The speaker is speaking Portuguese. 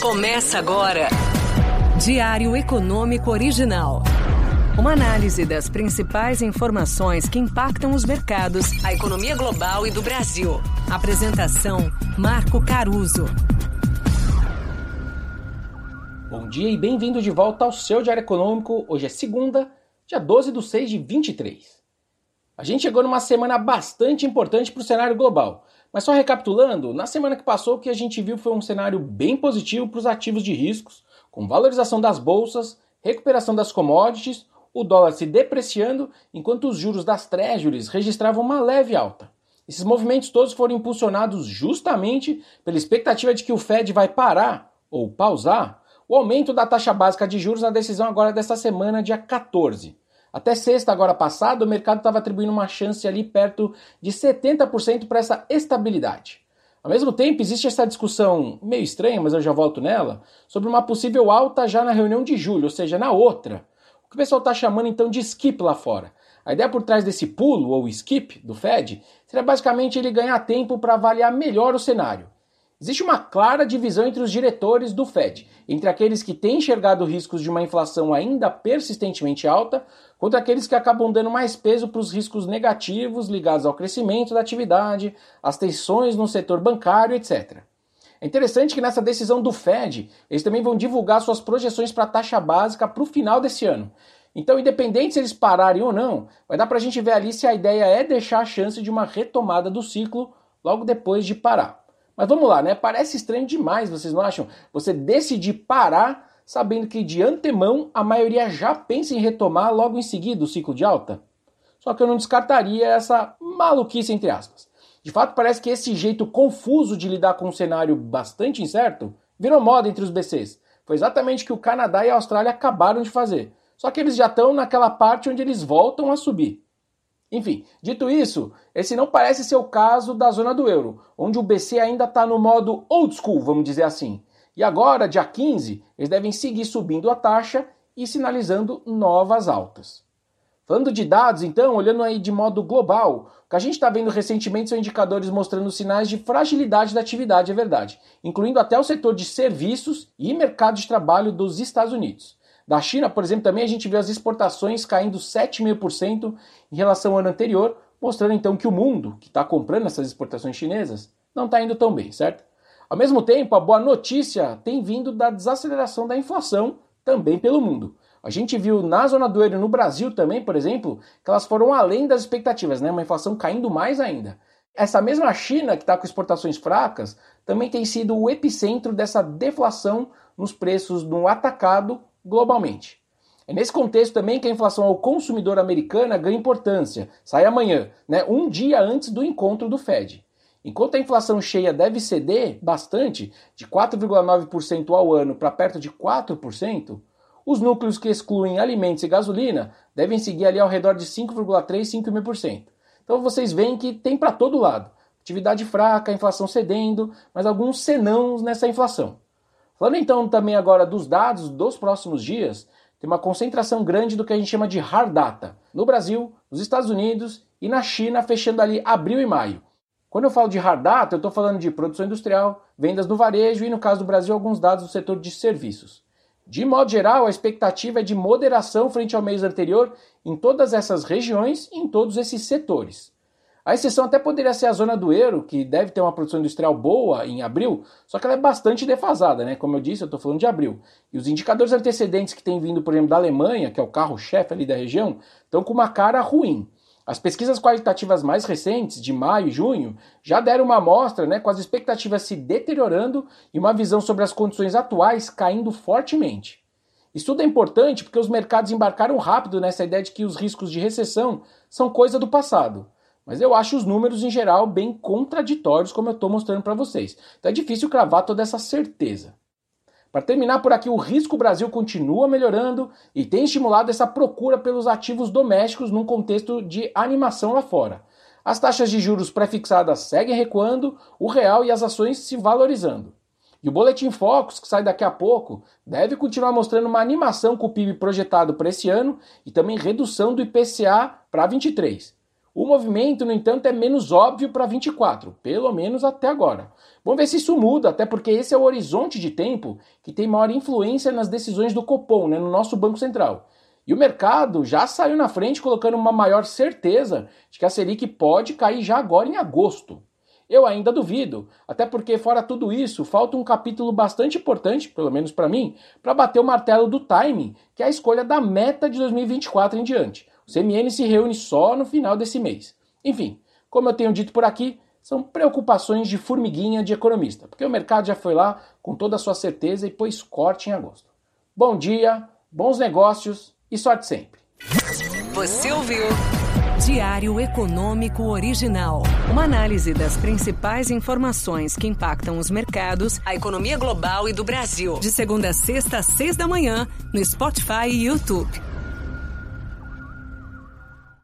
Começa agora. Diário Econômico Original. Uma análise das principais informações que impactam os mercados, a economia global e do Brasil. Apresentação: Marco Caruso. Bom dia e bem-vindo de volta ao seu Diário Econômico. Hoje é segunda, dia 12 de 6 de 23. A gente chegou numa semana bastante importante para o cenário global. Mas só recapitulando, na semana que passou o que a gente viu foi um cenário bem positivo para os ativos de riscos, com valorização das bolsas, recuperação das commodities, o dólar se depreciando, enquanto os juros das treasuries registravam uma leve alta. Esses movimentos todos foram impulsionados justamente pela expectativa de que o Fed vai parar ou pausar o aumento da taxa básica de juros na decisão agora desta semana, dia 14. Até sexta, agora passada, o mercado estava atribuindo uma chance ali perto de 70% para essa estabilidade. Ao mesmo tempo, existe essa discussão meio estranha, mas eu já volto nela, sobre uma possível alta já na reunião de julho, ou seja, na outra. O que o pessoal está chamando então de skip lá fora. A ideia por trás desse pulo, ou skip, do Fed, seria basicamente ele ganhar tempo para avaliar melhor o cenário. Existe uma clara divisão entre os diretores do Fed, entre aqueles que têm enxergado riscos de uma inflação ainda persistentemente alta, contra aqueles que acabam dando mais peso para os riscos negativos ligados ao crescimento da atividade, às tensões no setor bancário, etc. É interessante que nessa decisão do Fed, eles também vão divulgar suas projeções para a taxa básica para o final desse ano. Então, independente se eles pararem ou não, vai dar para a gente ver ali se a ideia é deixar a chance de uma retomada do ciclo logo depois de parar. Mas vamos lá, né? Parece estranho demais, vocês não acham? Você decidir parar sabendo que de antemão a maioria já pensa em retomar logo em seguida o ciclo de alta? Só que eu não descartaria essa maluquice entre aspas. De fato, parece que esse jeito confuso de lidar com um cenário bastante incerto virou moda entre os BCs. Foi exatamente o que o Canadá e a Austrália acabaram de fazer. Só que eles já estão naquela parte onde eles voltam a subir. Enfim, dito isso, esse não parece ser o caso da zona do euro, onde o BC ainda está no modo old school, vamos dizer assim. E agora, dia 15, eles devem seguir subindo a taxa e sinalizando novas altas. Falando de dados, então, olhando aí de modo global, o que a gente está vendo recentemente são indicadores mostrando sinais de fragilidade da atividade, é verdade, incluindo até o setor de serviços e mercado de trabalho dos Estados Unidos. Da China, por exemplo, também a gente viu as exportações caindo 7,5% em relação ao ano anterior, mostrando então que o mundo, que está comprando essas exportações chinesas, não está indo tão bem, certo? Ao mesmo tempo, a boa notícia tem vindo da desaceleração da inflação também pelo mundo. A gente viu na zona do euro no Brasil também, por exemplo, que elas foram além das expectativas, né? Uma inflação caindo mais ainda. Essa mesma China, que está com exportações fracas, também tem sido o epicentro dessa deflação nos preços no atacado globalmente. É nesse contexto também que a inflação ao consumidor americana ganha importância. Sai amanhã, né, um dia antes do encontro do Fed. Enquanto a inflação cheia deve ceder bastante, de 4,9% ao ano para perto de 4%, os núcleos que excluem alimentos e gasolina devem seguir ali ao redor de 5,3%, 5,5%. Então vocês veem que tem para todo lado. Atividade fraca, inflação cedendo, mas alguns senãos nessa inflação. Falando então também agora dos dados dos próximos dias, tem uma concentração grande do que a gente chama de hard data. No Brasil, nos Estados Unidos e na China, fechando ali abril e maio. Quando eu falo de hard data, eu estou falando de produção industrial, vendas no varejo e, no caso do Brasil, alguns dados do setor de serviços. De modo geral, a expectativa é de moderação frente ao mês anterior em todas essas regiões e em todos esses setores. A exceção até poderia ser a zona do euro, que deve ter uma produção industrial boa em abril, só que ela é bastante defasada, né? Como eu disse, eu estou falando de abril. E os indicadores antecedentes que têm vindo, por exemplo, da Alemanha, que é o carro-chefe ali da região, estão com uma cara ruim. As pesquisas qualitativas mais recentes, de maio e junho, já deram uma amostra né, com as expectativas se deteriorando e uma visão sobre as condições atuais caindo fortemente. Isso tudo é importante porque os mercados embarcaram rápido nessa ideia de que os riscos de recessão são coisa do passado. Mas eu acho os números em geral bem contraditórios, como eu estou mostrando para vocês. Então é difícil cravar toda essa certeza. Para terminar por aqui, o risco Brasil continua melhorando e tem estimulado essa procura pelos ativos domésticos num contexto de animação lá fora. As taxas de juros pré-fixadas seguem recuando, o real e as ações se valorizando. E o Boletim Focus, que sai daqui a pouco, deve continuar mostrando uma animação com o PIB projetado para esse ano e também redução do IPCA para 23. O movimento, no entanto, é menos óbvio para 24, pelo menos até agora. Vamos ver se isso muda, até porque esse é o horizonte de tempo que tem maior influência nas decisões do Copom, né, no nosso Banco Central. E o mercado já saiu na frente colocando uma maior certeza de que a Selic pode cair já agora em agosto. Eu ainda duvido, até porque, fora tudo isso, falta um capítulo bastante importante, pelo menos para mim, para bater o martelo do timing, que é a escolha da meta de 2024 em diante. O CMN se reúne só no final desse mês. Enfim, como eu tenho dito por aqui, são preocupações de formiguinha de economista, porque o mercado já foi lá com toda a sua certeza e pôs corte em agosto. Bom dia, bons negócios e sorte sempre. Você ouviu? Diário Econômico Original. Uma análise das principais informações que impactam os mercados, a economia global e do Brasil. De segunda a sexta, às seis da manhã, no Spotify e YouTube.